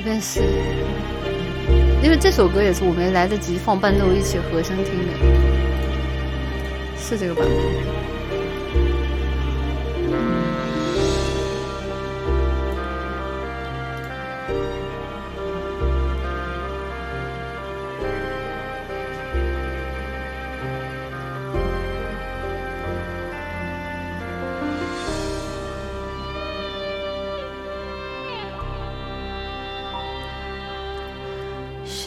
这边是，因为这首歌也是我没来得及放伴奏一起和声听的，是这个版本。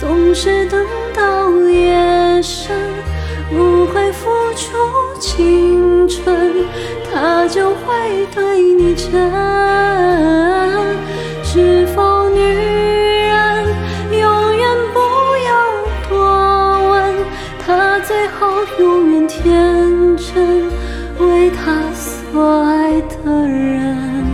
总是等到夜深，不会付出青春，他就会对你真。是否女人永远不要多问，他最好永远天真，为他所爱的人。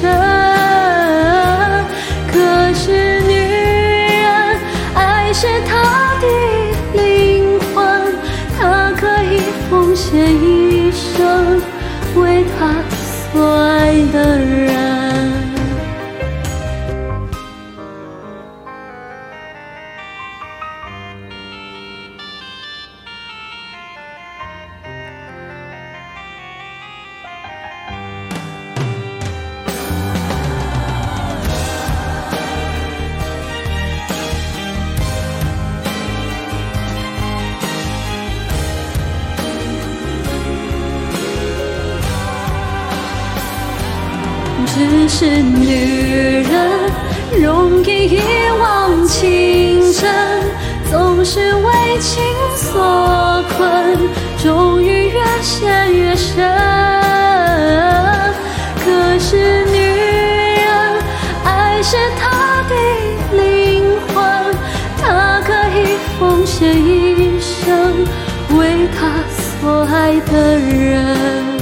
神。可是女人，爱是她的灵魂，她可以奉献一生，为她所爱的人。只是女人容易一往情深，总是为情所困，终于越陷越深。可是女人，爱是她的灵魂，她可以奉献一生，为她所爱的人。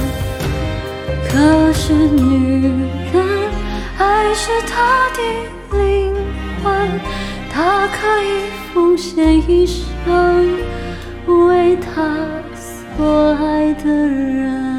可是女人，爱是她的灵魂，她可以奉献一生，为她所爱的人。